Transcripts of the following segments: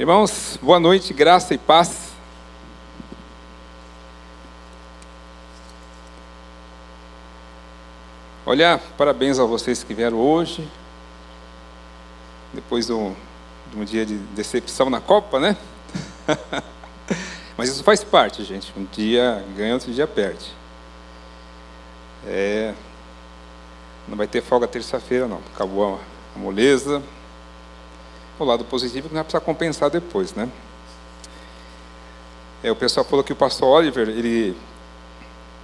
Irmãos, boa noite, graça e paz. Olha, parabéns a vocês que vieram hoje, depois do, de um dia de decepção na Copa, né? Mas isso faz parte, gente. Um dia ganha, outro dia perde. É, não vai ter folga terça-feira, não. Acabou a moleza. O lado positivo que não vai precisar compensar depois, né? É, o pessoal falou que o pastor Oliver, ele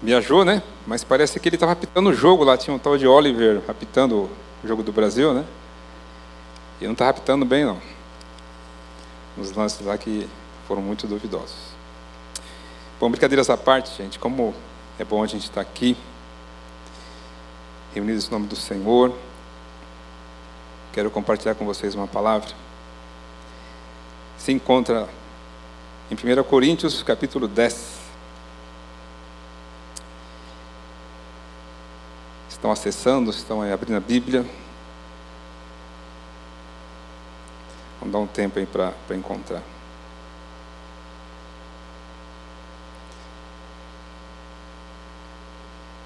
viajou, né? Mas parece que ele estava apitando o jogo lá. Tinha um tal de Oliver apitando o jogo do Brasil, né? E não estava apitando bem, não. Nos lances lá que foram muito duvidosos. Bom, brincadeiras à parte, gente. Como é bom a gente estar aqui, reunidos em nome do Senhor. Quero compartilhar com vocês uma palavra se encontra em 1 Coríntios, capítulo 10. Estão acessando, estão abrindo a Bíblia. Vamos dar um tempo aí para encontrar.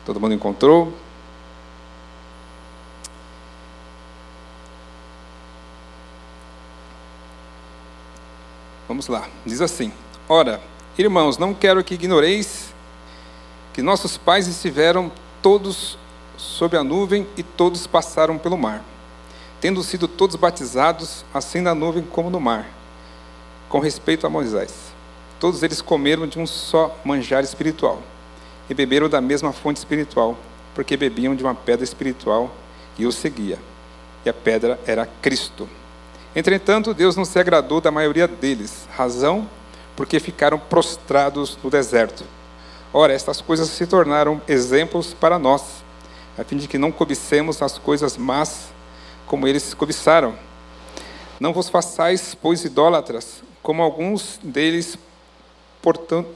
Todo mundo encontrou? Vamos lá, diz assim: Ora, irmãos, não quero que ignoreis que nossos pais estiveram todos sob a nuvem e todos passaram pelo mar, tendo sido todos batizados, assim na nuvem como no mar, com respeito a Moisés. Todos eles comeram de um só manjar espiritual e beberam da mesma fonte espiritual, porque bebiam de uma pedra espiritual que os seguia, e a pedra era Cristo. Entretanto, Deus não se agradou da maioria deles, razão porque ficaram prostrados no deserto. Ora, estas coisas se tornaram exemplos para nós, a fim de que não cobicemos as coisas más como eles cobiçaram. Não vos façais, pois, idólatras, como alguns deles, portanto,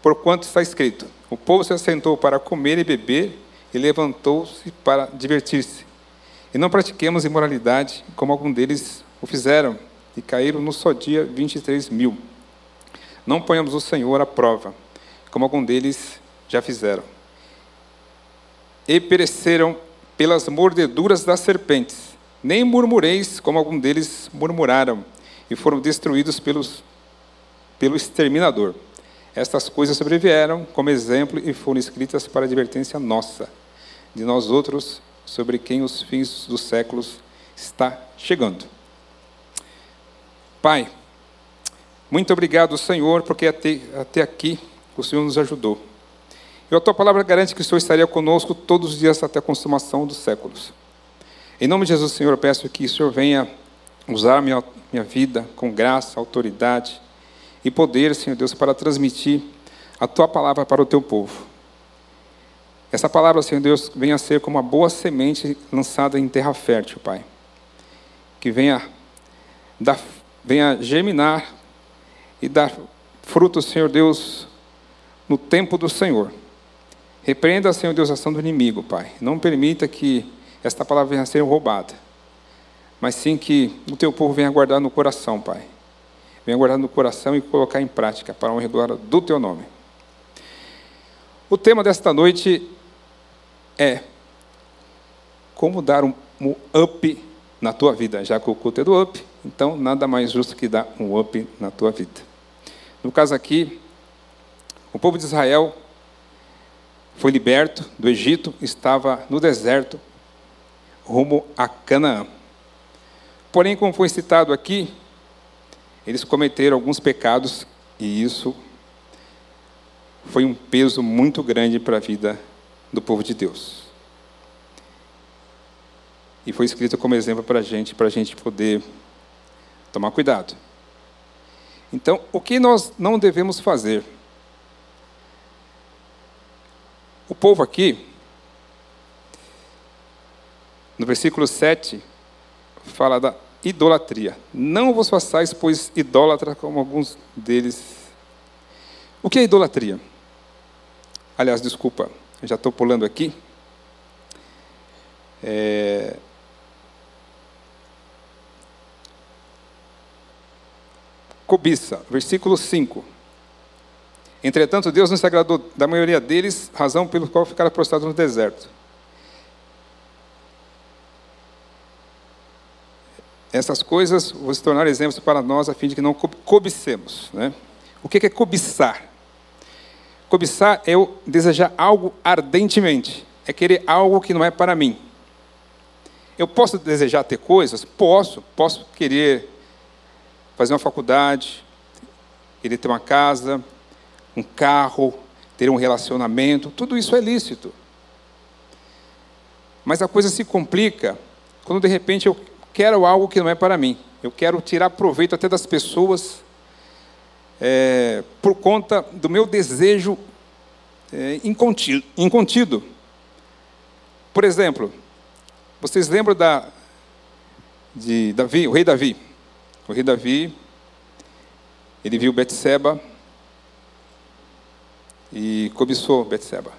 por quanto está escrito: O povo se assentou para comer e beber e levantou-se para divertir-se. E não pratiquemos imoralidade, como algum deles o fizeram e caíram no só dia 23 mil. Não ponhamos o Senhor à prova, como algum deles já fizeram. E pereceram pelas mordeduras das serpentes. Nem murmureis, como algum deles murmuraram, e foram destruídos pelos, pelo exterminador. Estas coisas sobrevieram como exemplo e foram escritas para advertência nossa, de nós outros, sobre quem os fins dos séculos está chegando. Pai, muito obrigado, Senhor, porque até, até aqui o Senhor nos ajudou. E a tua palavra garante que o Senhor estaria conosco todos os dias até a consumação dos séculos. Em nome de Jesus, Senhor, eu peço que o Senhor venha usar minha, minha vida com graça, autoridade e poder, Senhor Deus, para transmitir a tua palavra para o teu povo. Essa palavra, Senhor Deus, venha ser como uma boa semente lançada em terra fértil, Pai. Que venha dar venha germinar e dar frutos, Senhor Deus, no tempo do Senhor. Repreenda, Senhor Deus, a ação do inimigo, Pai. Não permita que esta palavra venha a ser roubada, mas sim que o teu povo venha guardar no coração, Pai. Venha guardar no coração e colocar em prática para honra e glória do teu nome. O tema desta noite é como dar um, um up na tua vida, já que o culto é do up, então, nada mais justo que dar um up na tua vida. No caso aqui, o povo de Israel foi liberto do Egito, estava no deserto, rumo a Canaã. Porém, como foi citado aqui, eles cometeram alguns pecados e isso foi um peso muito grande para a vida do povo de Deus. E foi escrito como exemplo para a gente, para a gente poder Tomar cuidado. Então, o que nós não devemos fazer? O povo aqui, no versículo 7, fala da idolatria. Não vos façais, pois, idólatra como alguns deles. O que é idolatria? Aliás, desculpa, já estou pulando aqui. É, cobiça. Versículo 5. Entretanto, Deus não se agradou da maioria deles, razão pelo qual ficaram prostrados no deserto. Essas coisas vão se tornar exemplos para nós, a fim de que não cobicemos. Né? O que é cobiçar? Cobiçar é eu desejar algo ardentemente, é querer algo que não é para mim. Eu posso desejar ter coisas? Posso. Posso querer fazer uma faculdade, querer ter uma casa, um carro, ter um relacionamento. Tudo isso é lícito. Mas a coisa se complica quando de repente eu quero algo que não é para mim. Eu quero tirar proveito até das pessoas é, por conta do meu desejo é, incontido, incontido. Por exemplo, vocês lembram da, de Davi, o rei Davi? O rei Davi, ele viu Betseba e cobiçou Betseba.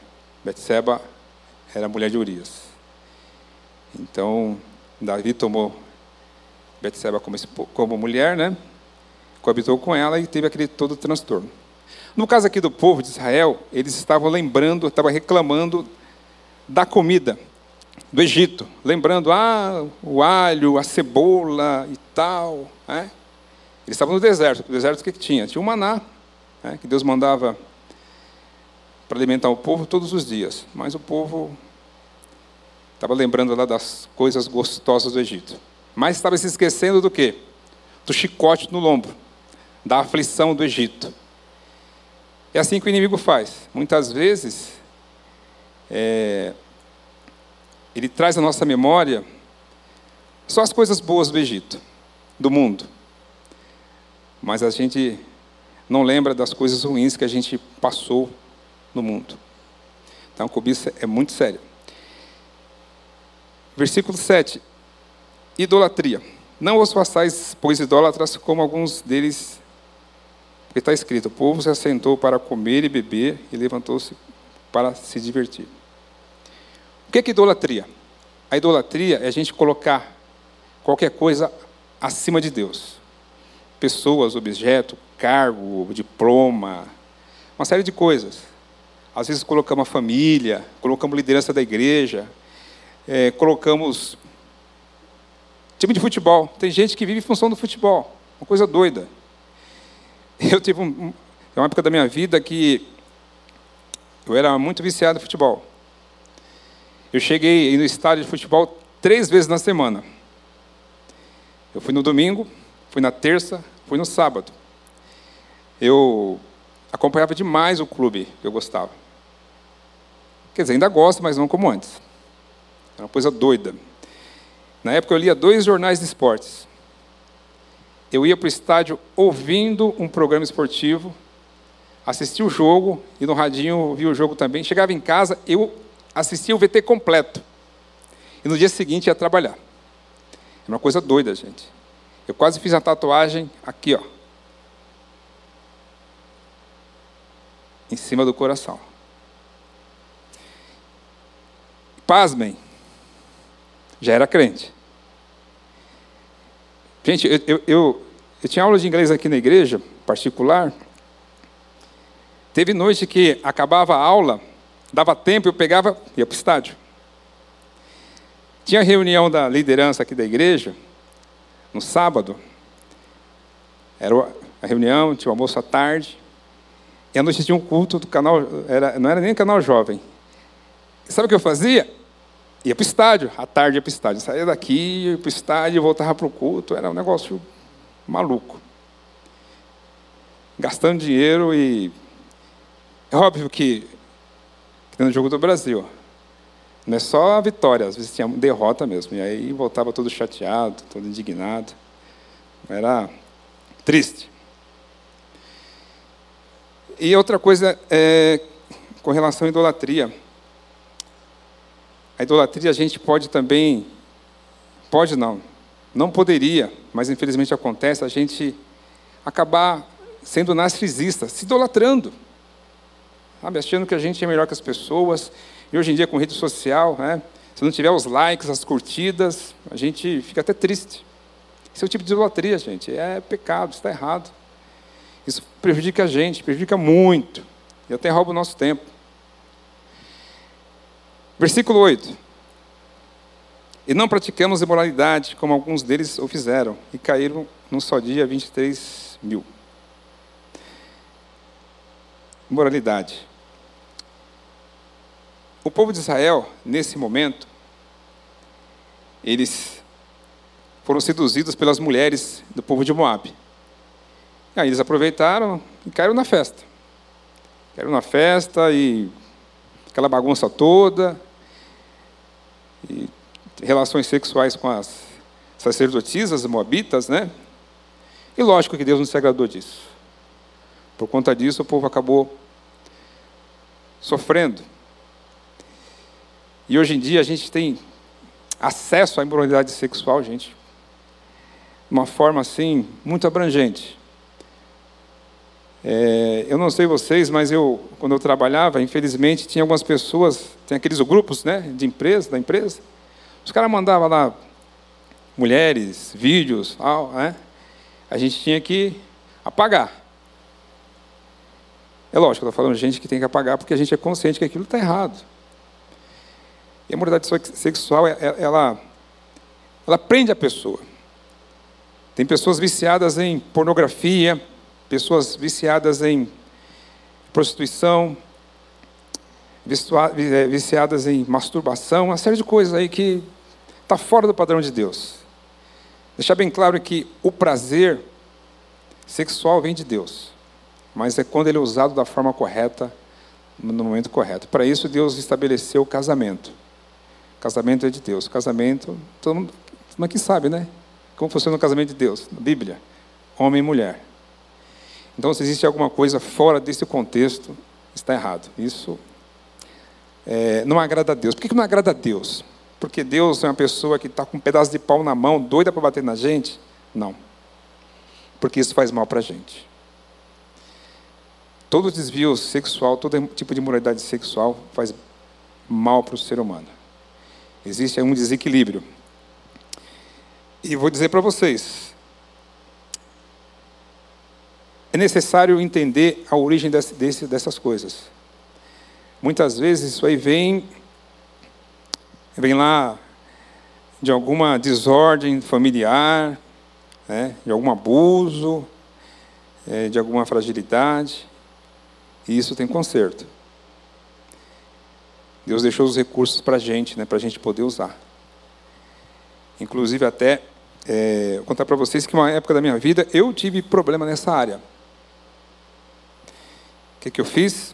Betseba era a mulher de Urias. Então, Davi tomou Betseba como, como mulher, né? Coabitou com ela e teve aquele todo transtorno. No caso aqui do povo de Israel, eles estavam lembrando, estavam reclamando da comida do Egito, lembrando ah, o alho, a cebola e tal. Né? Eles estavam no deserto. No deserto o que, que tinha? Tinha o maná, né? que Deus mandava para alimentar o povo todos os dias. Mas o povo estava lembrando lá das coisas gostosas do Egito. Mas estava se esquecendo do quê? Do chicote no lombo, da aflição do Egito. É assim que o inimigo faz. Muitas vezes, é, ele traz à nossa memória só as coisas boas do Egito, do mundo. Mas a gente não lembra das coisas ruins que a gente passou no mundo. Então, a cobiça é muito séria. Versículo 7. Idolatria. Não os façais, pois, idólatras, como alguns deles. Porque está escrito: o povo se assentou para comer e beber e levantou-se para se divertir. O que é, que idolatria? A idolatria é a gente colocar qualquer coisa acima de Deus. Pessoas, objeto, cargo, diploma, uma série de coisas. Às vezes colocamos a família, colocamos liderança da igreja, é, colocamos time de futebol. Tem gente que vive em função do futebol, uma coisa doida. Eu tive um, uma época da minha vida que eu era muito viciado em futebol. Eu cheguei no estádio de futebol três vezes na semana. Eu fui no domingo, fui na terça, fui no sábado. Eu acompanhava demais o clube que eu gostava. Quer dizer, ainda gosto, mas não como antes. Era uma coisa doida. Na época eu lia dois jornais de esportes. Eu ia para o estádio ouvindo um programa esportivo, assistia o jogo e no radinho via o jogo também. Chegava em casa, eu assistia o VT completo. E no dia seguinte ia trabalhar. É uma coisa doida, gente. Eu quase fiz a tatuagem aqui, ó. Em cima do coração. Pasmem. Já era crente. Gente, eu, eu, eu, eu tinha aula de inglês aqui na igreja, particular. Teve noite que acabava a aula, Dava tempo, eu pegava, ia para o estádio. Tinha reunião da liderança aqui da igreja, no sábado. Era a reunião, tinha o almoço à tarde. E à noite tinha um culto do canal, era, não era nem canal jovem. E sabe o que eu fazia? Ia para o estádio, à tarde ia para o estádio. Saía daqui, ia para o estádio, voltava para o culto. Era um negócio maluco. Gastando dinheiro e. É óbvio que no jogo do Brasil. Não é só a vitória, às vezes tinha derrota mesmo. E aí voltava todo chateado, todo indignado. Era triste. E outra coisa é com relação à idolatria. A idolatria a gente pode também, pode não, não poderia, mas infelizmente acontece, a gente acabar sendo narcisista, se idolatrando sabe? achando que a gente é melhor que as pessoas. E hoje em dia, com rede social, né? se não tiver os likes, as curtidas, a gente fica até triste. Esse é o tipo de idolatria, gente. É pecado, está errado. Isso prejudica a gente, prejudica muito. E até rouba o nosso tempo. Versículo 8. E não praticamos imoralidade, como alguns deles o fizeram, e caíram num só dia 23 mil. Moralidade. O povo de Israel, nesse momento, eles foram seduzidos pelas mulheres do povo de Moab. E aí eles aproveitaram e caíram na festa. Caíram na festa e aquela bagunça toda. E relações sexuais com as sacerdotisas moabitas, né? E lógico que Deus não se agradou disso. Por conta disso, o povo acabou sofrendo. E hoje em dia a gente tem acesso à imoralidade sexual, gente, de uma forma assim muito abrangente. É, eu não sei vocês, mas eu, quando eu trabalhava, infelizmente, tinha algumas pessoas, tem aqueles grupos né, de empresa, da empresa, os caras mandavam lá mulheres, vídeos, tal, né? a gente tinha que apagar. É lógico, eu estou falando gente que tem que apagar porque a gente é consciente que aquilo está errado. E a moralidade sexual, é, é, ela, ela prende a pessoa. Tem pessoas viciadas em pornografia, pessoas viciadas em prostituição, é, viciadas em masturbação, uma série de coisas aí que está fora do padrão de Deus. Deixar bem claro que o prazer sexual vem de Deus, mas é quando ele é usado da forma correta, no momento correto. Para isso, Deus estabeleceu o casamento. Casamento é de Deus. Casamento, todo mundo, todo mundo aqui sabe, né? Como funciona o casamento de Deus? Na Bíblia: homem e mulher. Então, se existe alguma coisa fora desse contexto, está errado. Isso é, não agrada a Deus. Por que não agrada a Deus? Porque Deus é uma pessoa que está com um pedaço de pau na mão, doida para bater na gente? Não. Porque isso faz mal para a gente. Todo desvio sexual, todo tipo de moralidade sexual faz mal para o ser humano. Existe um desequilíbrio. E vou dizer para vocês: é necessário entender a origem desse, desse, dessas coisas. Muitas vezes isso aí vem vem lá de alguma desordem familiar, né, de algum abuso, é, de alguma fragilidade, e isso tem conserto. Deus deixou os recursos para a gente, né, para a gente poder usar. Inclusive, até é, vou contar para vocês que uma época da minha vida eu tive problema nessa área. O que, que eu fiz?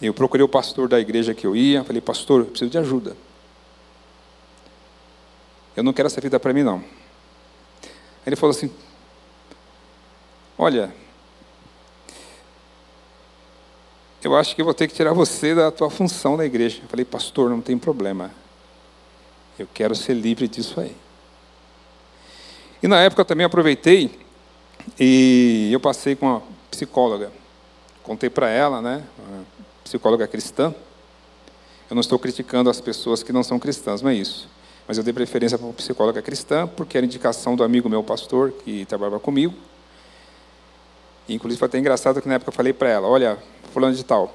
Eu procurei o pastor da igreja que eu ia, falei, pastor, eu preciso de ajuda. Eu não quero essa vida para mim, não. Ele falou assim: Olha, eu acho que vou ter que tirar você da tua função na igreja. Eu falei, pastor, não tem problema. Eu quero ser livre disso aí. E na época também aproveitei e eu passei com uma psicóloga. Contei para ela, né? psicóloga cristã. Eu não estou criticando as pessoas que não são cristãs, não é isso. Mas eu dei preferência para uma psicóloga cristã, porque era indicação do amigo meu pastor, que trabalhava comigo. Inclusive foi até engraçado que na época eu falei para ela, olha, fulano de tal,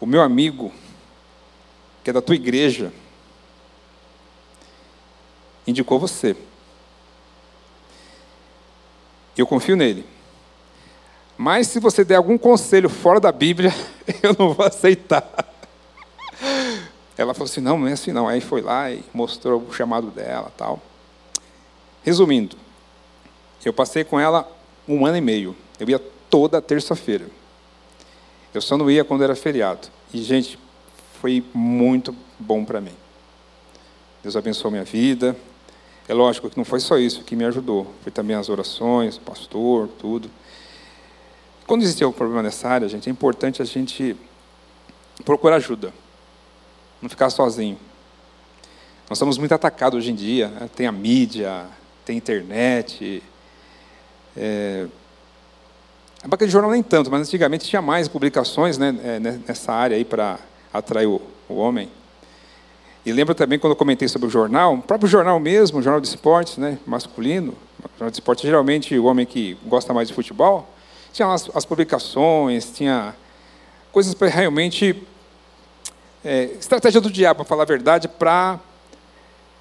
o meu amigo, que é da tua igreja, indicou você. Eu confio nele. Mas se você der algum conselho fora da Bíblia, eu não vou aceitar. Ela falou assim: não, não é assim não. Aí foi lá e mostrou o chamado dela tal. Resumindo, eu passei com ela um ano e meio. Eu ia toda terça-feira. Eu só não ia quando era feriado. E, gente, foi muito bom para mim. Deus abençoou minha vida. É lógico que não foi só isso que me ajudou. Foi também as orações, pastor, tudo. Quando existe algum problema nessa área, gente, é importante a gente procurar ajuda. Não ficar sozinho. Nós somos muito atacados hoje em dia. Né? Tem a mídia, tem a internet. É... A banca de jornal nem tanto, mas antigamente tinha mais publicações né, é, nessa área aí para atrair o, o homem. E lembro também quando eu comentei sobre o jornal, o próprio jornal mesmo, o jornal de esportes, né, masculino, jornal de esporte, geralmente o homem que gosta mais de futebol, tinha as, as publicações, tinha coisas para realmente. É, estratégia do diabo, para falar a verdade, para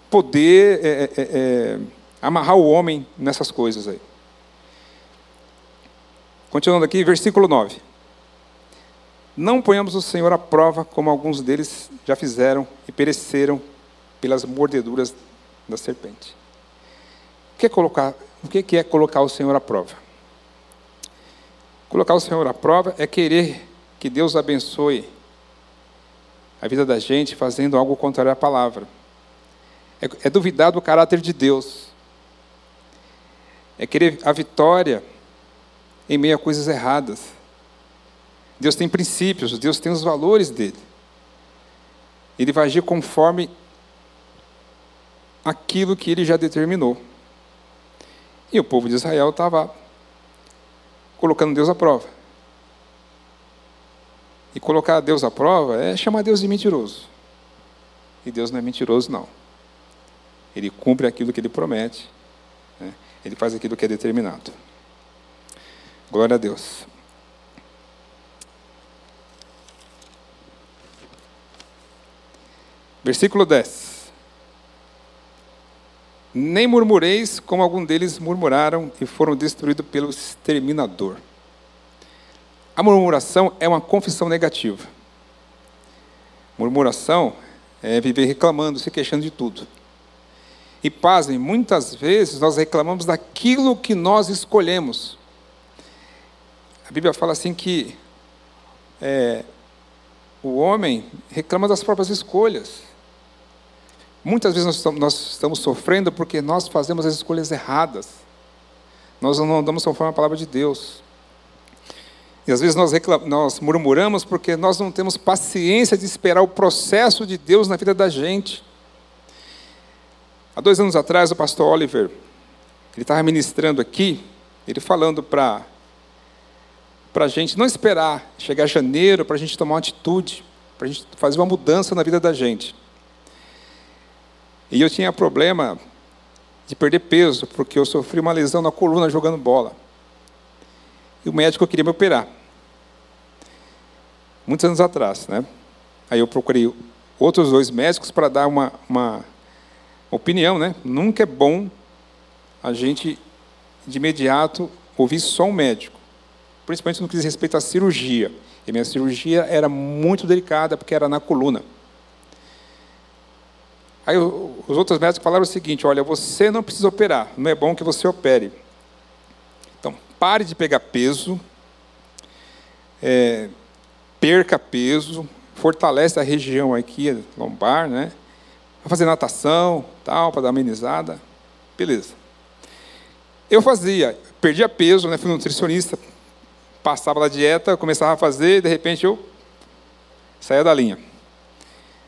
poder é, é, é, amarrar o homem nessas coisas aí. Continuando aqui, versículo 9. Não ponhamos o Senhor à prova, como alguns deles já fizeram e pereceram pelas mordeduras da serpente. O que é colocar, o que é colocar o Senhor à prova? Colocar o Senhor à prova é querer que Deus abençoe a vida da gente fazendo algo contrário à palavra. É, é duvidar do caráter de Deus. É querer a vitória em meio a coisas erradas. Deus tem princípios, Deus tem os valores dele. Ele vai agir conforme aquilo que ele já determinou. E o povo de Israel estava colocando Deus à prova. E colocar Deus à prova é chamar Deus de mentiroso. E Deus não é mentiroso, não. Ele cumpre aquilo que ele promete. Né? Ele faz aquilo que é determinado. Glória a Deus. Versículo 10. Nem murmureis como algum deles murmuraram e foram destruídos pelo exterminador. A murmuração é uma confissão negativa. Murmuração é viver reclamando, se queixando de tudo. E pasmem, muitas vezes nós reclamamos daquilo que nós escolhemos. A Bíblia fala assim que é, o homem reclama das próprias escolhas. Muitas vezes nós estamos, sofrendo porque nós fazemos as escolhas erradas. Nós não andamos conforme a palavra de Deus. E às vezes nós, nós murmuramos porque nós não temos paciência de esperar o processo de Deus na vida da gente. Há dois anos atrás, o pastor Oliver, ele estava ministrando aqui, ele falando para para a gente não esperar chegar janeiro para a gente tomar uma atitude, para a gente fazer uma mudança na vida da gente. E eu tinha problema de perder peso, porque eu sofri uma lesão na coluna jogando bola. E o médico queria me operar. Muitos anos atrás, né? Aí eu procurei outros dois médicos para dar uma, uma opinião, né? Nunca é bom a gente, de imediato, ouvir só um médico principalmente no que diz respeito à cirurgia. E minha cirurgia era muito delicada, porque era na coluna. Aí os outros médicos falaram o seguinte: olha, você não precisa operar, não é bom que você opere. Então, pare de pegar peso, é, perca peso, fortalece a região aqui, lombar, né? Vai fazer natação, tal, para dar amenizada. Beleza. Eu fazia, perdia peso, né? Fui nutricionista, passava da dieta, começava a fazer, e de repente eu saía da linha.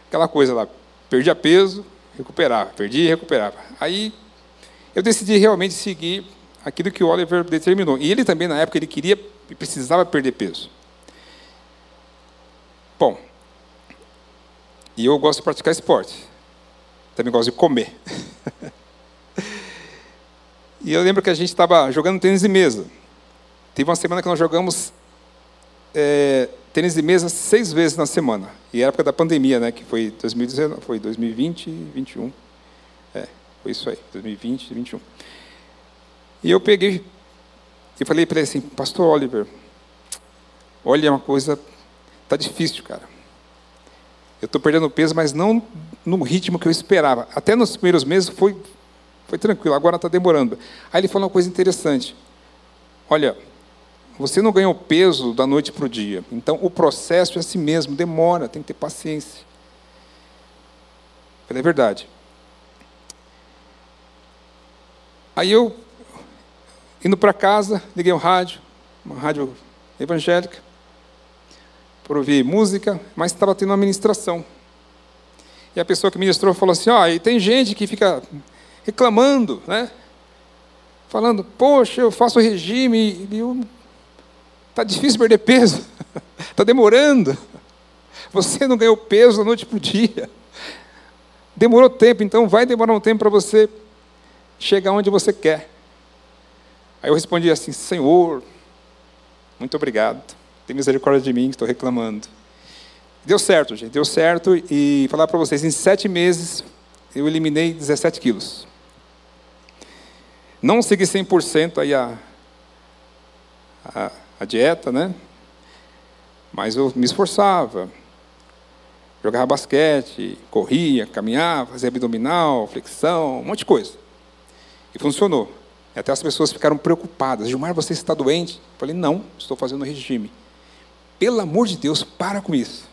Aquela coisa lá, perdia peso, recuperava, perdia e recuperava. Aí eu decidi realmente seguir aquilo que o Oliver determinou. E ele também, na época, ele queria e precisava perder peso. Bom, e eu gosto de praticar esporte. Também gosto de comer. e eu lembro que a gente estava jogando tênis de mesa. Teve uma semana que nós jogamos é, tênis de mesa seis vezes na semana. E era época da pandemia, né? Que foi 2019, foi 2020 e 2021. É, foi isso aí, 2020 e 2021. E eu peguei e falei para ele assim, Pastor Oliver, olha uma coisa, tá difícil, cara. Eu estou perdendo peso, mas não no ritmo que eu esperava. Até nos primeiros meses foi, foi tranquilo, agora está demorando. Aí ele falou uma coisa interessante. Olha, você não ganhou peso da noite para o dia. Então, o processo é assim mesmo, demora, tem que ter paciência. É verdade. Aí eu, indo para casa, liguei o rádio, uma rádio evangélica, para ouvir música, mas estava tendo uma ministração. E a pessoa que ministrou falou assim: ó, oh, e tem gente que fica reclamando, né? Falando, poxa, eu faço regime e eu Está difícil perder peso. Está demorando. Você não ganhou peso da noite para o dia. Demorou tempo, então vai demorar um tempo para você chegar onde você quer. Aí eu respondi assim: Senhor, muito obrigado. Tem misericórdia de mim que estou reclamando. Deu certo, gente, deu certo. E falar para vocês: em sete meses eu eliminei 17 quilos. Não segui 100% aí a, a, a dieta, né? Mas eu me esforçava. Jogava basquete, corria, caminhava, fazia abdominal, flexão, um monte de coisa. E funcionou. E até as pessoas ficaram preocupadas. Gilmar, você está doente? Eu falei, não, estou fazendo regime. Pelo amor de Deus, para com isso.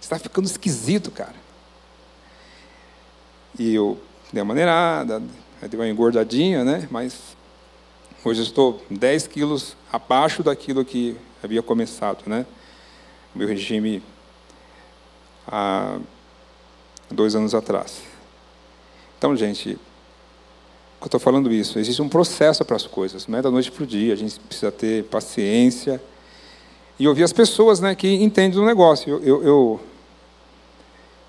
Você está ficando esquisito, cara. E eu dei uma maneirada, dei uma engordadinha, né? Mas hoje estou 10 quilos abaixo daquilo que havia começado, né? O meu regime há dois anos atrás. Então, gente, eu estou falando isso, existe um processo para as coisas, não é da noite para o dia, a gente precisa ter paciência e ouvir as pessoas né, que entendem do negócio. Eu, eu,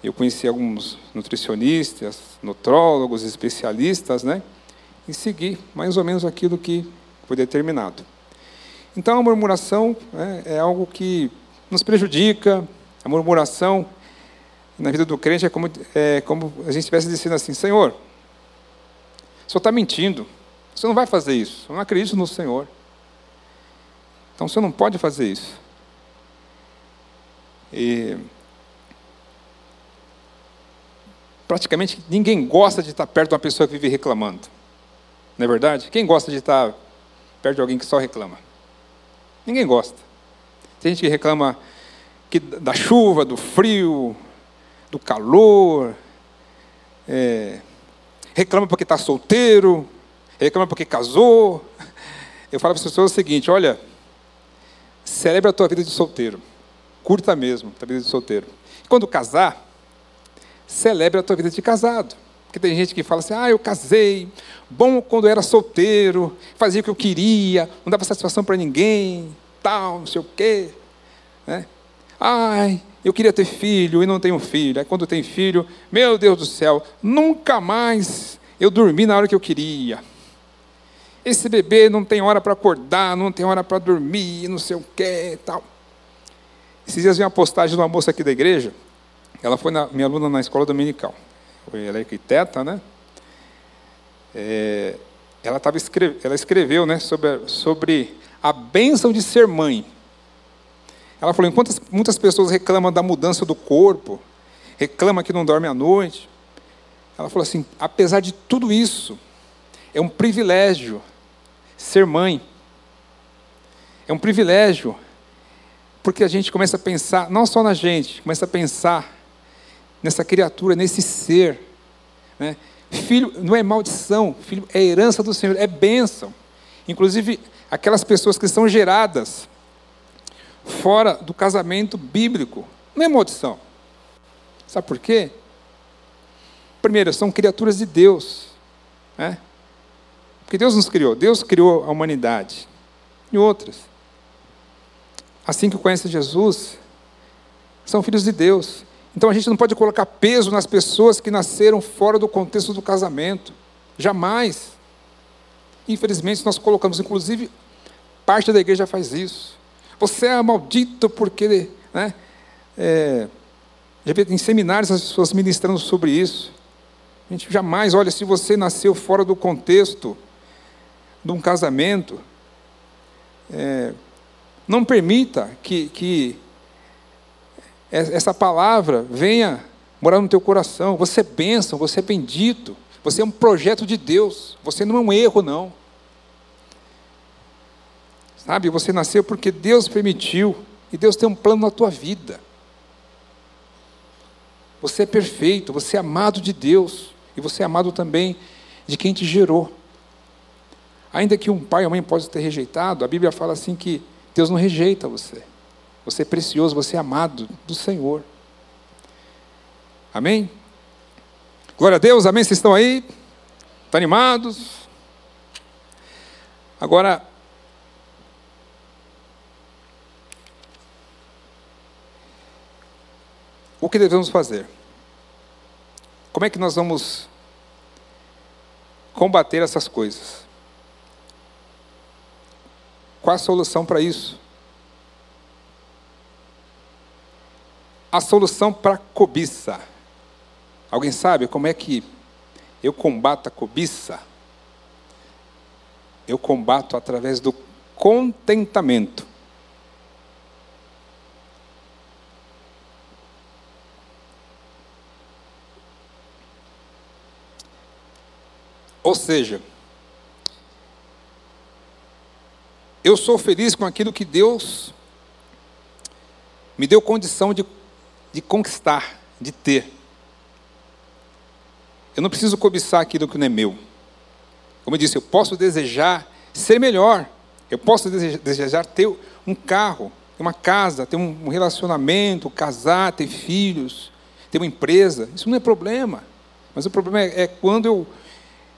eu conheci alguns nutricionistas, nutrólogos, especialistas, né? E segui mais ou menos aquilo que foi determinado. Então, a murmuração né, é algo que nos prejudica. A murmuração na vida do crente é como, é como a gente estivesse dizendo assim: Senhor, o Senhor está mentindo. Você não vai fazer isso. Eu não acredito no Senhor. Então, o Senhor não pode fazer isso. E praticamente ninguém gosta de estar perto de uma pessoa que vive reclamando. Não é verdade? Quem gosta de estar perto de alguém que só reclama? Ninguém gosta. Tem gente que reclama que, da chuva, do frio, do calor, é, reclama porque está solteiro, reclama porque casou. Eu falo para as pessoas o seguinte: olha, celebre a tua vida de solteiro, curta mesmo a vida de solteiro. Quando casar, celebre a tua vida de casado. Porque tem gente que fala assim, ah, eu casei, bom quando eu era solteiro, fazia o que eu queria, não dava satisfação para ninguém, tal, não sei o quê. Né? Ai, eu queria ter filho e não tenho filho. Aí quando tem filho, meu Deus do céu, nunca mais eu dormi na hora que eu queria. Esse bebê não tem hora para acordar, não tem hora para dormir, não sei o quê, tal. Esses dias vi uma postagem de uma moça aqui da igreja, ela foi na, minha aluna na escola dominical. É arquiteta, né? É, ela, tava escreve, ela escreveu né, sobre, sobre a bênção de ser mãe. Ela falou: enquanto muitas pessoas reclamam da mudança do corpo, reclamam que não dorme à noite, ela falou assim: apesar de tudo isso, é um privilégio ser mãe. É um privilégio, porque a gente começa a pensar, não só na gente, começa a pensar nessa criatura, nesse ser. Né? Filho não é maldição, filho é herança do Senhor, é bênção. Inclusive, aquelas pessoas que são geradas fora do casamento bíblico, não é maldição. Sabe por quê? Primeiro, são criaturas de Deus. Né? Porque Deus nos criou, Deus criou a humanidade. E outras. Assim que conhecem Jesus, são filhos de Deus. Então a gente não pode colocar peso nas pessoas que nasceram fora do contexto do casamento. Jamais. Infelizmente, nós colocamos, inclusive, parte da igreja faz isso. Você é maldito porque. Né, é, já vi em seminários as pessoas ministrando sobre isso. A gente jamais, olha, se você nasceu fora do contexto de um casamento, é, não permita que, que essa palavra venha morar no teu coração. Você é bênção, você é bendito, você é um projeto de Deus, você não é um erro, não. Sabe, você nasceu porque Deus permitiu, e Deus tem um plano na tua vida. Você é perfeito, você é amado de Deus, e você é amado também de quem te gerou. Ainda que um pai ou mãe possa ter rejeitado, a Bíblia fala assim que Deus não rejeita você. Você é precioso, você é amado do Senhor. Amém? Glória a Deus, amém? Vocês estão aí? Estão animados? Agora, o que devemos fazer? Como é que nós vamos combater essas coisas? qual a solução para isso? A solução para a cobiça. Alguém sabe como é que eu combato a cobiça? Eu combato através do contentamento. Ou seja, eu sou feliz com aquilo que Deus me deu condição de, de conquistar, de ter. Eu não preciso cobiçar aquilo que não é meu. Como eu disse, eu posso desejar ser melhor. Eu posso desejar ter um carro, ter uma casa, ter um relacionamento, casar, ter filhos, ter uma empresa. Isso não é problema. Mas o problema é, é quando eu,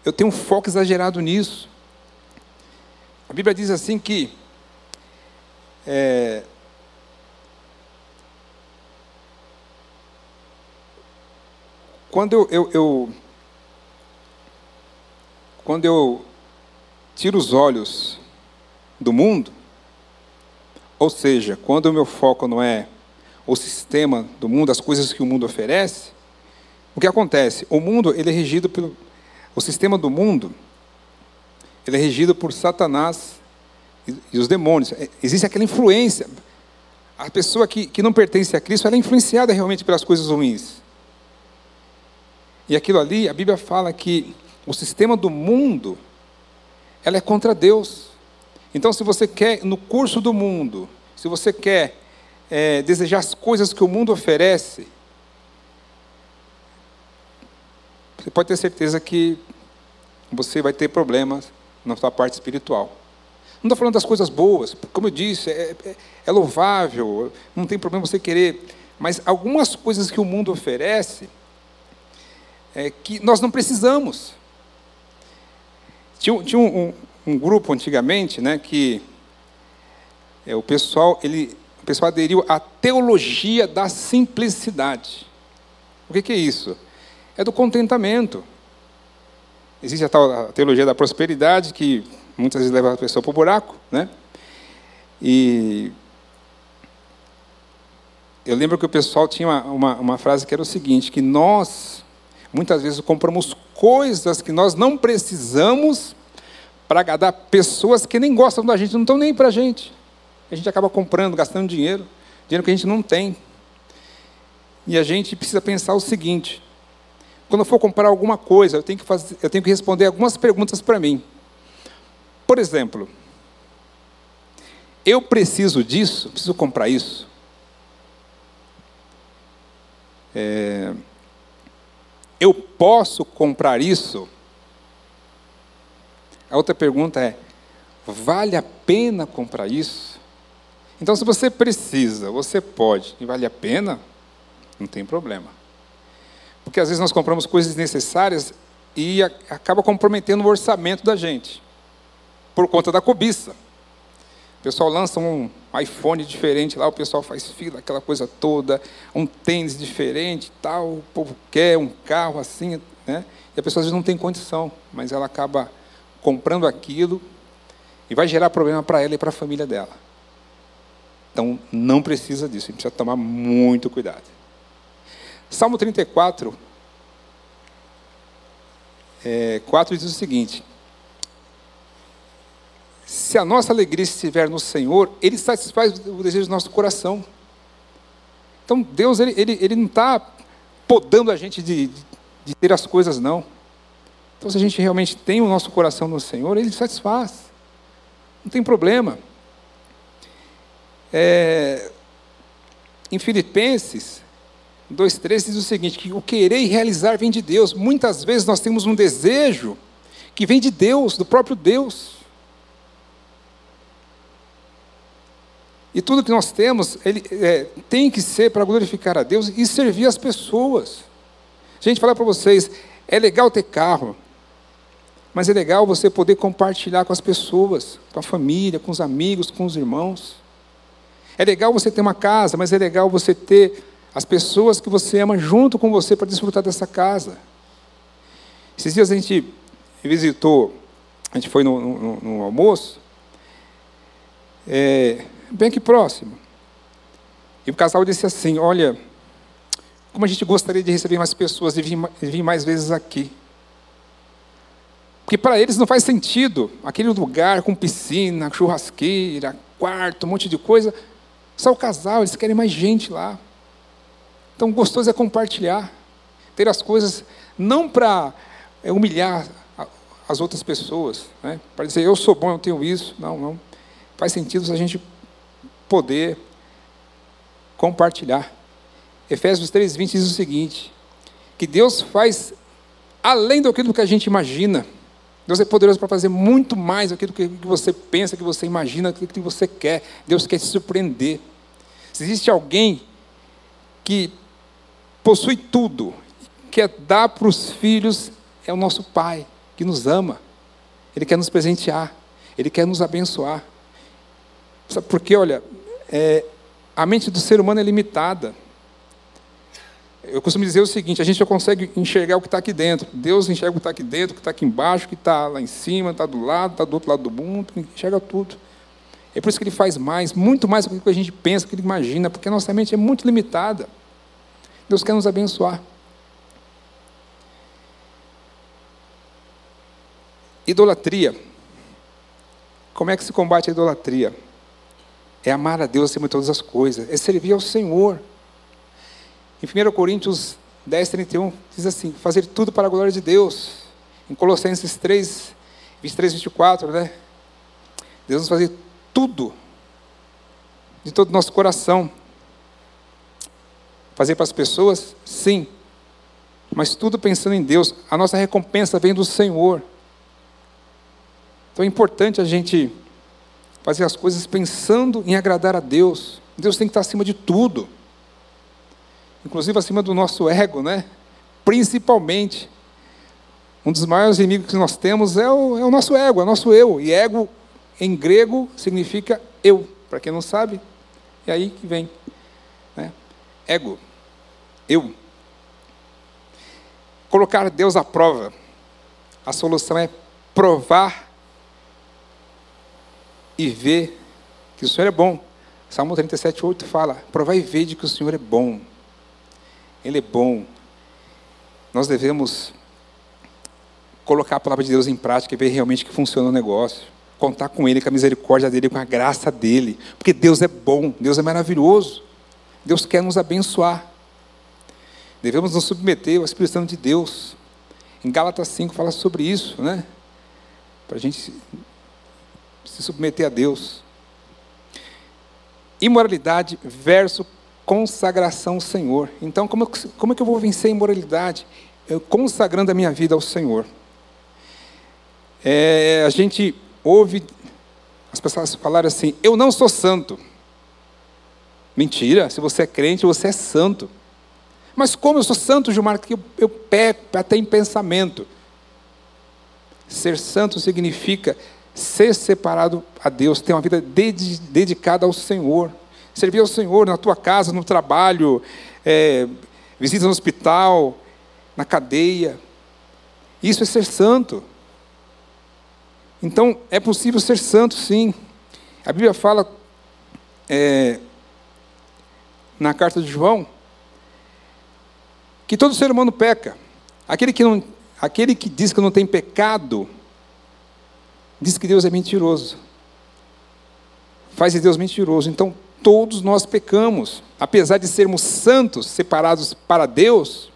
eu tenho um foco exagerado nisso. A Bíblia diz assim que é, quando eu, eu, eu, quando eu tiro os olhos do mundo, ou seja, quando o meu foco não é o sistema do mundo, as coisas que o mundo oferece, o que acontece? O mundo ele é regido pelo o sistema do mundo, ele é regido por Satanás e, e os demônios. É, existe aquela influência. A pessoa que, que não pertence a Cristo, ela é influenciada realmente pelas coisas ruins. E aquilo ali, a Bíblia fala que o sistema do mundo, ela é contra Deus. Então, se você quer, no curso do mundo, se você quer é, desejar as coisas que o mundo oferece, você pode ter certeza que você vai ter problemas na sua parte espiritual. Não estou falando das coisas boas, como eu disse, é, é, é louvável, não tem problema você querer, mas algumas coisas que o mundo oferece, é, que nós não precisamos. Tinha, tinha um, um, um, grupo antigamente, né, que é, o pessoal ele, o pessoal aderiu à teologia da simplicidade. O que, que é isso? É do contentamento. Existe a tal a teologia da prosperidade que muitas vezes leva a pessoa para o buraco, né? E eu lembro que o pessoal tinha uma, uma, uma frase que era o seguinte, que nós Muitas vezes compramos coisas que nós não precisamos para agradar pessoas que nem gostam da gente, não estão nem para a gente. A gente acaba comprando, gastando dinheiro, dinheiro que a gente não tem. E a gente precisa pensar o seguinte: quando eu for comprar alguma coisa, eu tenho que, fazer, eu tenho que responder algumas perguntas para mim. Por exemplo, eu preciso disso? Preciso comprar isso? É, eu posso comprar isso? A outra pergunta é: vale a pena comprar isso? Então, se você precisa, você pode, e vale a pena, não tem problema. Porque às vezes nós compramos coisas necessárias e acaba comprometendo o orçamento da gente, por conta da cobiça. O pessoal lança um iPhone diferente lá, o pessoal faz fila, aquela coisa toda, um tênis diferente, tal, o povo quer um carro assim, né? E a pessoa às vezes não tem condição, mas ela acaba comprando aquilo e vai gerar problema para ela e para a família dela. Então, não precisa disso, a gente precisa tomar muito cuidado. Salmo 34, é, 4 diz o seguinte: se a nossa alegria estiver no Senhor, Ele satisfaz o desejo do nosso coração. Então, Deus, Ele, ele, ele não está podando a gente de, de, ter as coisas, não. Então, se a gente realmente tem o nosso coração no Senhor, Ele satisfaz. Não tem problema. É, em Filipenses 2,3 diz o seguinte: que o querer e realizar vem de Deus. Muitas vezes nós temos um desejo que vem de Deus, do próprio Deus. E tudo que nós temos ele, é, tem que ser para glorificar a Deus e servir as pessoas. Gente, falar para vocês, é legal ter carro, mas é legal você poder compartilhar com as pessoas, com a família, com os amigos, com os irmãos. É legal você ter uma casa, mas é legal você ter as pessoas que você ama junto com você para desfrutar dessa casa. Esses dias a gente visitou, a gente foi no, no, no almoço, é, bem aqui próximo. E o casal disse assim: Olha, como a gente gostaria de receber mais pessoas e vir, mais vezes aqui. Porque para eles não faz sentido aquele lugar com piscina, churrasqueira, quarto, um monte de coisa. Só o casal, eles querem mais gente lá. Então, gostoso é compartilhar, ter as coisas, não para é, humilhar as outras pessoas, né? para dizer eu sou bom, eu tenho isso. Não, não. Faz sentido a gente poder compartilhar. Efésios 3,20 diz o seguinte: que Deus faz além daquilo que a gente imagina. Deus é poderoso para fazer muito mais daquilo que você pensa, que você imagina, aquilo que você quer. Deus quer te surpreender. Se existe alguém que possui tudo, quer dar para os filhos, é o nosso Pai, que nos ama. Ele quer nos presentear, Ele quer nos abençoar. Sabe por quê? Olha, é, a mente do ser humano é limitada. Eu costumo dizer o seguinte: a gente só consegue enxergar o que está aqui dentro. Deus enxerga o que está aqui dentro, o que está aqui embaixo, o que está lá em cima, está do lado, está do outro lado do mundo, enxerga tudo. É por isso que ele faz mais, muito mais do que a gente pensa, do que ele imagina, porque a nossa mente é muito limitada. Deus quer nos abençoar. Idolatria. Como é que se combate a idolatria? É amar a Deus acima de todas as coisas, é servir ao Senhor. Em 1 Coríntios 10, 31, diz assim: fazer tudo para a glória de Deus. Em Colossenses 3, 23, 24, né? Deus nos fazer tudo, de todo o nosso coração. Fazer para as pessoas? Sim. Mas tudo pensando em Deus. A nossa recompensa vem do Senhor. Então é importante a gente fazer as coisas pensando em agradar a Deus. Deus tem que estar acima de tudo, inclusive acima do nosso ego, né? Principalmente. Um dos maiores inimigos que nós temos é o, é o nosso ego, é o nosso eu. E ego, em grego, significa eu. Para quem não sabe, é aí que vem. Né? Ego. Eu. Colocar Deus à prova. A solução é provar e ver que o Senhor é bom. Salmo 37, 8 fala: Provai e vede que o Senhor é bom. Ele é bom. Nós devemos colocar a palavra de Deus em prática e ver realmente que funciona o negócio. Contar com Ele, com a misericórdia dEle, com a graça dEle. Porque Deus é bom, Deus é maravilhoso. Deus quer nos abençoar. Devemos nos submeter ao Espírito Santo de Deus. Em Gálatas 5 fala sobre isso, né? Para a gente se submeter a Deus. Imoralidade versus consagração ao Senhor. Então, como, como é que eu vou vencer a imoralidade? Eu, consagrando a minha vida ao Senhor. É, a gente ouve as pessoas falarem assim: Eu não sou santo. Mentira, se você é crente, você é santo. Mas como eu sou santo, Gilmar, que eu, eu peco até em pensamento. Ser santo significa ser separado a Deus, ter uma vida dedicada ao Senhor. Servir ao Senhor na tua casa, no trabalho, é, visita no hospital, na cadeia. Isso é ser santo. Então, é possível ser santo, sim. A Bíblia fala é, na carta de João que todo ser humano peca. Aquele que, não, aquele que diz que não tem pecado, diz que Deus é mentiroso. Faz de Deus mentiroso. Então, todos nós pecamos, apesar de sermos santos, separados para Deus.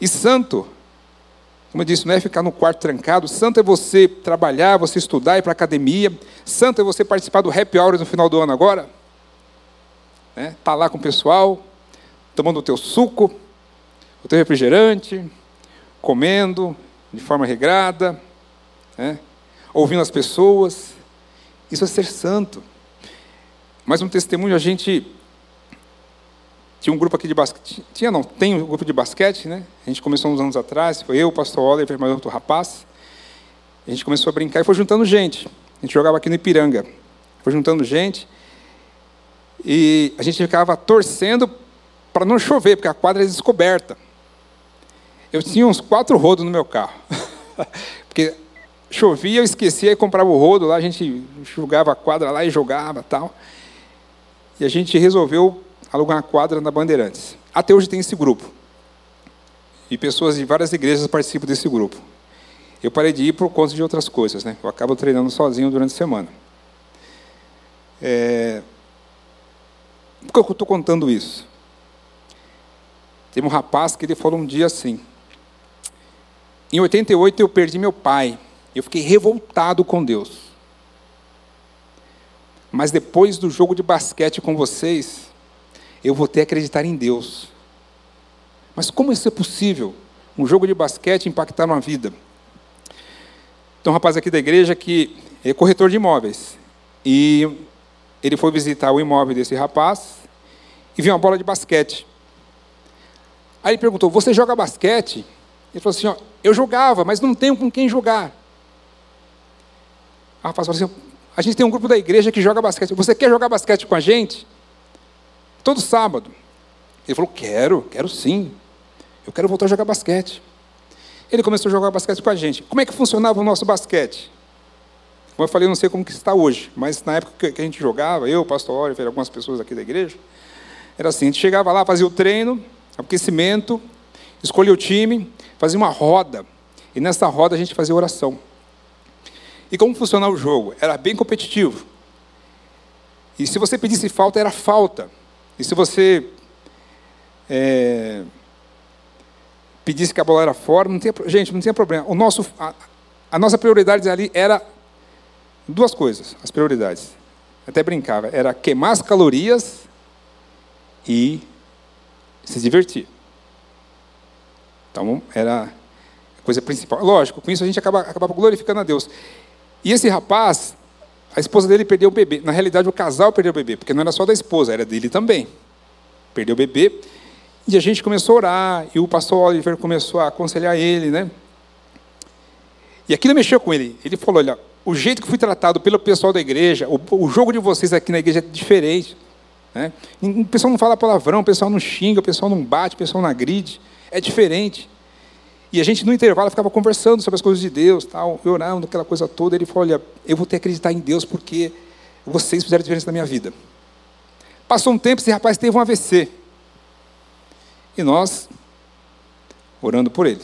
E santo, como eu disse, não é ficar no quarto trancado. Santo é você trabalhar, você estudar, ir para a academia. Santo é você participar do happy hour no final do ano agora. Né? Tá lá com o pessoal, tomando o teu suco, o teu refrigerante, comendo de forma regrada. Né? Ouvindo as pessoas. Isso é ser santo. Mais um testemunho, a gente tinha um grupo aqui de basquete. Tinha não, tem um grupo de basquete, né? A gente começou uns anos atrás, foi eu, o pastor Oliver, mais outro rapaz. A gente começou a brincar e foi juntando gente. A gente jogava aqui no Ipiranga. Foi juntando gente. E a gente ficava torcendo para não chover, porque a quadra é descoberta. Eu tinha uns quatro rodos no meu carro. porque chovia, eu esquecia e comprava o rodo lá, a gente jogava a quadra lá e jogava tal. E a gente resolveu alugar uma quadra na Bandeirantes. Até hoje tem esse grupo. E pessoas de várias igrejas participam desse grupo. Eu parei de ir por conta de outras coisas, né? Eu acabo treinando sozinho durante a semana. É... Por que eu estou contando isso? Tem um rapaz que ele falou um dia assim. Em 88 eu perdi meu pai. Eu fiquei revoltado com Deus. Mas depois do jogo de basquete com vocês, eu vou ter que acreditar em Deus. Mas como isso é possível? Um jogo de basquete impactar uma vida? Tem um rapaz aqui da igreja que é corretor de imóveis. E ele foi visitar o imóvel desse rapaz e viu uma bola de basquete. Aí ele perguntou: Você joga basquete? Ele falou assim: ó, Eu jogava, mas não tenho com quem jogar. O rapaz falou assim: A gente tem um grupo da igreja que joga basquete. Você quer jogar basquete com a gente? Todo sábado. Ele falou: Quero, quero sim. Eu quero voltar a jogar basquete. Ele começou a jogar basquete com a gente. Como é que funcionava o nosso basquete? Como eu falei, eu não sei como que está hoje, mas na época que a gente jogava, eu, pastor Oliver, algumas pessoas aqui da igreja, era assim, a gente chegava lá, fazia o treino, aquecimento, escolhia o time, fazia uma roda, e nessa roda a gente fazia oração. E como funcionava o jogo? Era bem competitivo. E se você pedisse falta, era falta. E se você é, pedisse que a bola era fora, não tinha, gente, não tinha problema. O nosso, a, a nossa prioridade ali era duas coisas, as prioridades. Até brincava, era queimar as calorias e se divertir. Então, era a coisa principal. Lógico, com isso a gente acaba, acabava glorificando a Deus. E esse rapaz, a esposa dele perdeu o bebê. Na realidade, o casal perdeu o bebê, porque não era só da esposa, era dele também. Perdeu o bebê. E a gente começou a orar, e o pastor Oliver começou a aconselhar ele, né? E aquilo mexeu com ele. Ele falou: olha, o jeito que fui tratado pelo pessoal da igreja, o, o jogo de vocês aqui na igreja é diferente. Né? O pessoal não fala palavrão, o pessoal não xinga, o pessoal não bate, o pessoal não agride. É diferente. E a gente, no intervalo, ficava conversando sobre as coisas de Deus, tal, orando, aquela coisa toda. Ele falou: Olha, eu vou ter que acreditar em Deus porque vocês fizeram diferença na minha vida. Passou um tempo, esse rapaz teve um AVC. E nós, orando por ele.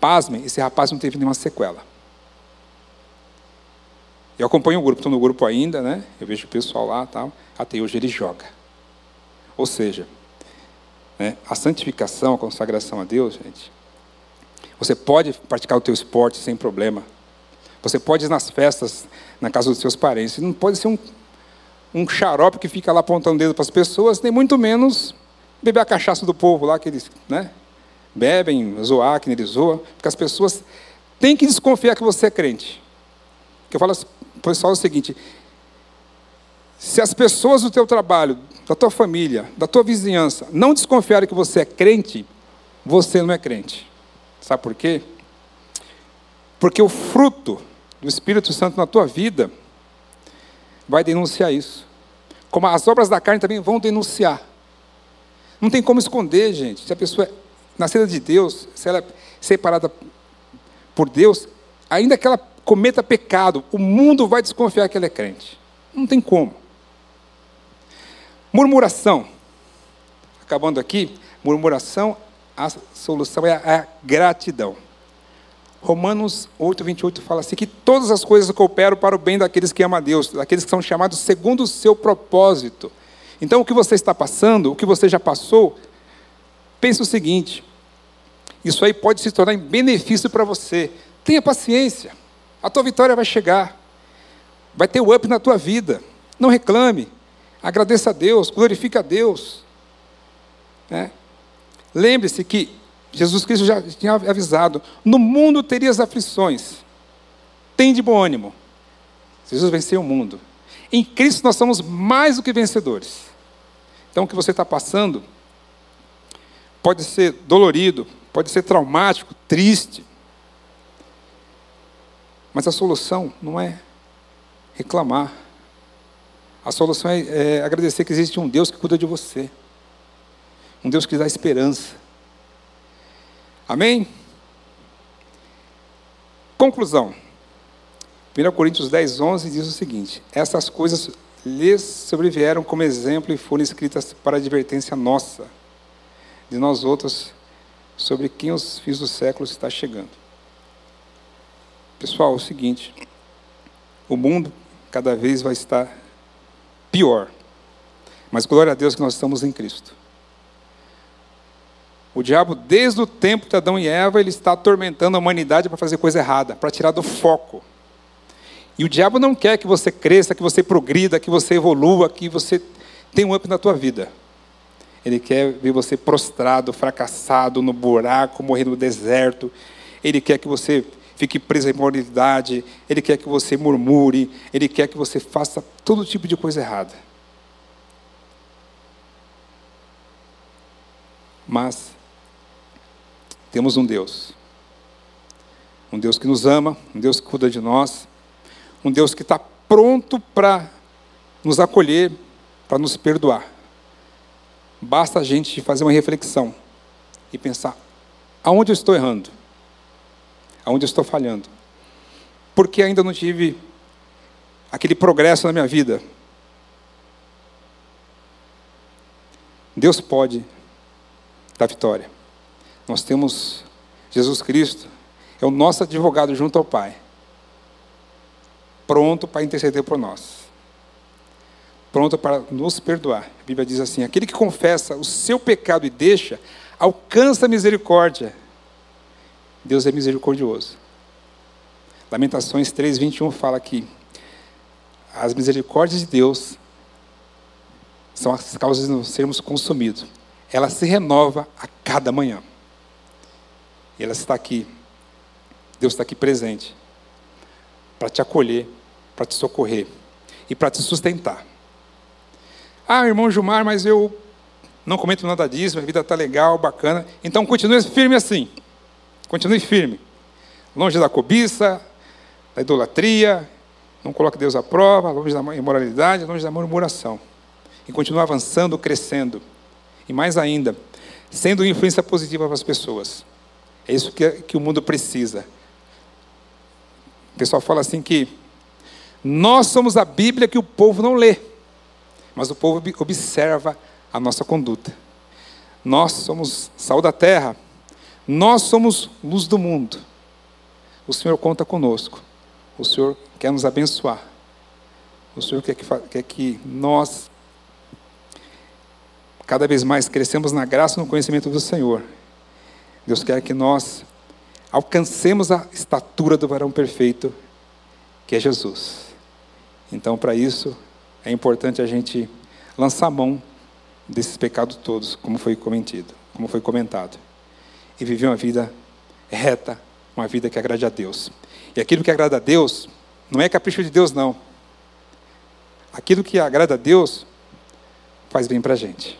Pasmem, esse rapaz não teve nenhuma sequela. Eu acompanho o grupo, estou no grupo ainda, né? Eu vejo o pessoal lá tal. Até hoje ele joga. Ou seja, né, a santificação, a consagração a Deus, gente. Você pode praticar o teu esporte sem problema. Você pode ir nas festas, na casa dos seus parentes. Não pode ser um, um xarope que fica lá apontando o dedo para as pessoas, nem muito menos beber a cachaça do povo lá, que eles né, bebem, zoar, que eles zoam. Porque as pessoas têm que desconfiar que você é crente. Que eu falo pessoal é o seguinte: se as pessoas do teu trabalho, da tua família, da tua vizinhança, não desconfiarem que você é crente, você não é crente. Sabe por quê? Porque o fruto do Espírito Santo na tua vida vai denunciar isso. Como as obras da carne também vão denunciar. Não tem como esconder, gente. Se a pessoa é nascida de Deus, se ela é separada por Deus, ainda que ela cometa pecado, o mundo vai desconfiar que ela é crente. Não tem como. Murmuração. Acabando aqui, murmuração, a solução é a gratidão. Romanos 8, 28 fala assim: que todas as coisas cooperam para o bem daqueles que amam a Deus, daqueles que são chamados segundo o seu propósito. Então, o que você está passando, o que você já passou, pense o seguinte: isso aí pode se tornar em benefício para você. Tenha paciência. A tua vitória vai chegar. Vai ter o up na tua vida. Não reclame. Agradeça a Deus, glorifique a Deus. Né? Lembre-se que Jesus Cristo já tinha avisado: no mundo terias aflições. Tem de bom ânimo. Jesus venceu o mundo. Em Cristo nós somos mais do que vencedores. Então o que você está passando pode ser dolorido, pode ser traumático, triste. Mas a solução não é reclamar. A solução é, é, agradecer que existe um Deus que cuida de você. Um Deus que dá esperança. Amém? Conclusão. 1 Coríntios 10, 11 diz o seguinte: Essas coisas lhes sobrevieram como exemplo e foram escritas para advertência nossa, de nós outros, sobre quem os fins dos séculos está chegando. Pessoal, é o seguinte: o mundo cada vez vai estar pior, mas glória a Deus que nós estamos em Cristo. O diabo, desde o tempo de Adão e Eva, ele está atormentando a humanidade para fazer coisa errada, para tirar do foco. E o diabo não quer que você cresça, que você progrida, que você evolua, que você tenha um up na tua vida. Ele quer ver você prostrado, fracassado, no buraco, morrendo no deserto. Ele quer que você fique preso à imoralidade. Ele quer que você murmure. Ele quer que você faça todo tipo de coisa errada. Mas temos um Deus. Um Deus que nos ama, um Deus que cuida de nós, um Deus que está pronto para nos acolher, para nos perdoar. Basta a gente fazer uma reflexão e pensar: aonde eu estou errando? Aonde eu estou falhando? Porque ainda não tive aquele progresso na minha vida? Deus pode dar vitória. Nós temos Jesus Cristo, é o nosso advogado junto ao Pai pronto para interceder por nós. Pronto para nos perdoar. A Bíblia diz assim: aquele que confessa o seu pecado e deixa, alcança a misericórdia. Deus é misericordioso. Lamentações 3:21 fala que as misericórdias de Deus são as causas de não sermos consumidos. Ela se renova a cada manhã. E ela está aqui. Deus está aqui presente para te acolher, para te socorrer e para te sustentar. Ah, irmão Gilmar, mas eu não comento nada disso, minha vida está legal, bacana. Então continue firme assim. Continue firme. Longe da cobiça, da idolatria, não coloque Deus à prova, longe da imoralidade, longe da murmuração. E continue avançando, crescendo. E mais ainda, sendo influência positiva para as pessoas. É isso que, que o mundo precisa. O pessoal fala assim que nós somos a Bíblia que o povo não lê, mas o povo observa a nossa conduta. Nós somos sal da terra, nós somos luz do mundo. O Senhor conta conosco, o Senhor quer nos abençoar, o Senhor quer que, quer que nós, cada vez mais, crescemos na graça e no conhecimento do Senhor. Deus quer que nós alcancemos a estatura do varão perfeito, que é Jesus. Então, para isso, é importante a gente lançar mão desses pecados todos, como foi como foi comentado, e viver uma vida reta, uma vida que agrade a Deus. E aquilo que agrada a Deus não é capricho de Deus, não. Aquilo que agrada a Deus faz bem para a gente.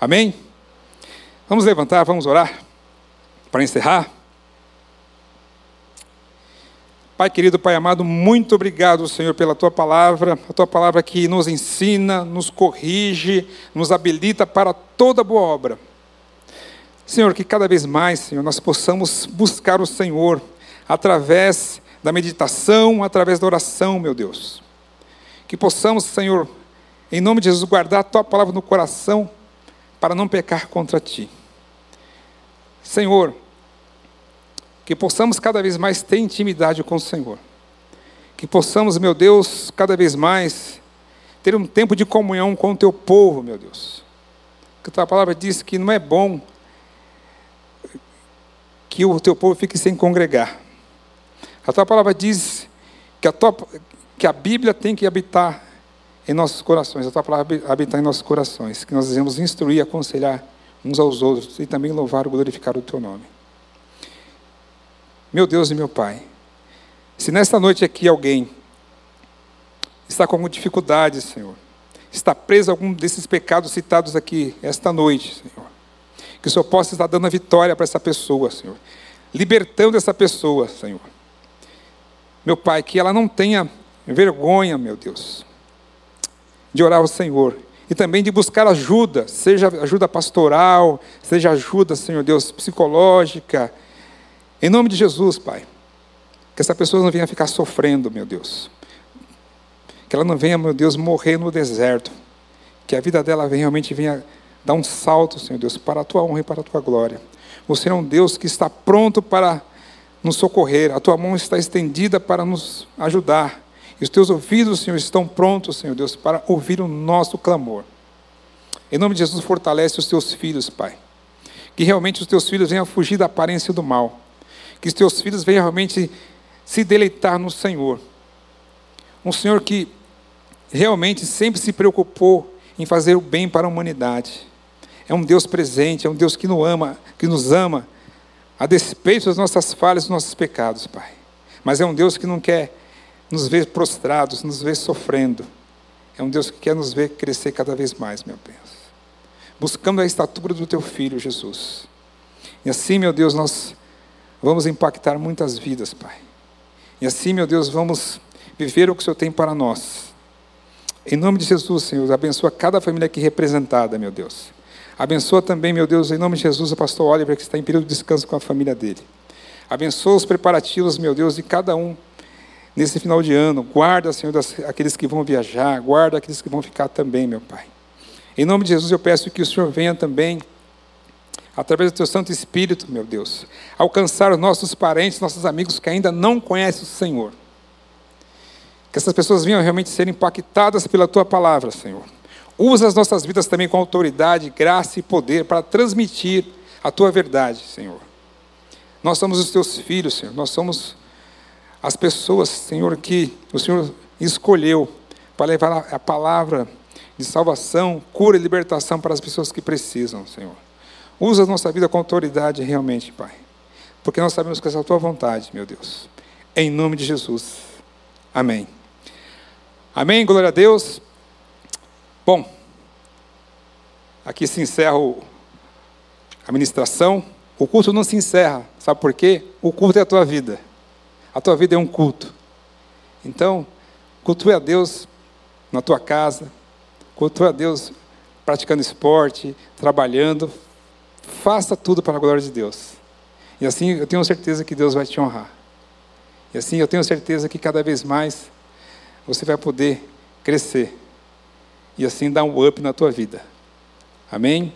Amém? Vamos levantar, vamos orar para encerrar. Pai querido, Pai amado, muito obrigado, Senhor, pela tua palavra, a tua palavra que nos ensina, nos corrige, nos habilita para toda boa obra. Senhor, que cada vez mais, Senhor, nós possamos buscar o Senhor através da meditação, através da oração, meu Deus. Que possamos, Senhor, em nome de Jesus, guardar a tua palavra no coração para não pecar contra ti. Senhor, que possamos cada vez mais ter intimidade com o Senhor. Que possamos, meu Deus, cada vez mais ter um tempo de comunhão com o teu povo, meu Deus. Que a tua palavra diz que não é bom que o teu povo fique sem congregar. A tua palavra diz que a, tua, que a Bíblia tem que habitar em nossos corações, a tua palavra habitar em nossos corações, que nós devemos instruir, aconselhar uns aos outros e também louvar e glorificar o teu nome. Meu Deus e meu Pai, se nesta noite aqui alguém está com alguma dificuldade, Senhor, está preso a algum desses pecados citados aqui esta noite, Senhor, que o Senhor possa estar dando a vitória para essa pessoa, Senhor, libertando essa pessoa, Senhor. Meu Pai, que ela não tenha vergonha, meu Deus, de orar ao Senhor e também de buscar ajuda, seja ajuda pastoral, seja ajuda, Senhor Deus, psicológica, em nome de Jesus, Pai. Que essa pessoa não venha ficar sofrendo, meu Deus. Que ela não venha, meu Deus, morrer no deserto. Que a vida dela realmente venha dar um salto, Senhor Deus, para a tua honra e para a tua glória. Você é um Deus que está pronto para nos socorrer. A tua mão está estendida para nos ajudar. E os teus ouvidos, Senhor, estão prontos, Senhor Deus, para ouvir o nosso clamor. Em nome de Jesus, fortalece os teus filhos, Pai. Que realmente os teus filhos venham fugir da aparência do mal. Que os teus filhos venham realmente se deleitar no Senhor. Um Senhor que realmente sempre se preocupou em fazer o bem para a humanidade. É um Deus presente, é um Deus que nos ama, que nos ama, a despeito das nossas falhas, dos nossos pecados, Pai. Mas é um Deus que não quer nos ver prostrados, nos ver sofrendo. É um Deus que quer nos ver crescer cada vez mais, meu Deus. Buscando a estatura do teu filho, Jesus. E assim, meu Deus, nós vamos impactar muitas vidas, Pai. E assim, meu Deus, vamos viver o que o Senhor tem para nós. Em nome de Jesus, Senhor, abençoa cada família aqui representada, meu Deus. Abençoa também, meu Deus, em nome de Jesus, o pastor Oliver, que está em período de descanso com a família dele. Abençoa os preparativos, meu Deus, de cada um nesse final de ano. Guarda, Senhor, aqueles que vão viajar, guarda aqueles que vão ficar também, meu Pai. Em nome de Jesus, eu peço que o Senhor venha também através do teu Santo Espírito, meu Deus, alcançar os nossos parentes, nossos amigos que ainda não conhecem o Senhor. Que essas pessoas venham realmente ser impactadas pela tua palavra, Senhor. Usa as nossas vidas também com autoridade, graça e poder para transmitir a tua verdade, Senhor. Nós somos os teus filhos, Senhor. Nós somos as pessoas, Senhor, que o Senhor escolheu para levar a palavra de salvação, cura e libertação para as pessoas que precisam, Senhor. Usa a nossa vida com autoridade realmente, Pai. Porque nós sabemos que essa é a tua vontade, meu Deus. Em nome de Jesus. Amém. Amém, glória a Deus. Bom, aqui se encerra a ministração. O culto não se encerra, sabe por quê? O culto é a tua vida. A tua vida é um culto. Então, cultue a Deus na tua casa, cultue a Deus praticando esporte, trabalhando, Faça tudo para a glória de Deus. E assim eu tenho certeza que Deus vai te honrar. E assim eu tenho certeza que cada vez mais você vai poder crescer. E assim dar um up na tua vida. Amém?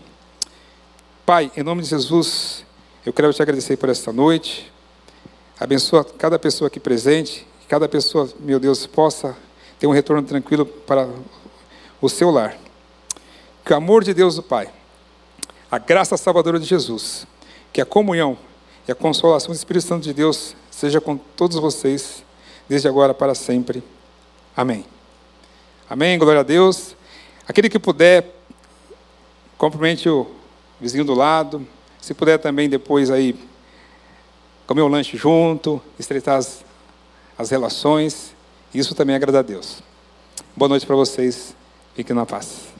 Pai, em nome de Jesus, eu quero te agradecer por esta noite. Abençoa cada pessoa aqui presente. Que cada pessoa, meu Deus, possa ter um retorno tranquilo para o seu lar. Que o amor de Deus, o Pai a graça salvadora de Jesus, que a comunhão e a consolação do Espírito Santo de Deus seja com todos vocês, desde agora para sempre. Amém. Amém, glória a Deus. Aquele que puder, cumprimente o vizinho do lado. Se puder também depois aí comer o lanche junto, estreitar as, as relações. Isso também agrada a Deus. Boa noite para vocês. Fiquem na paz.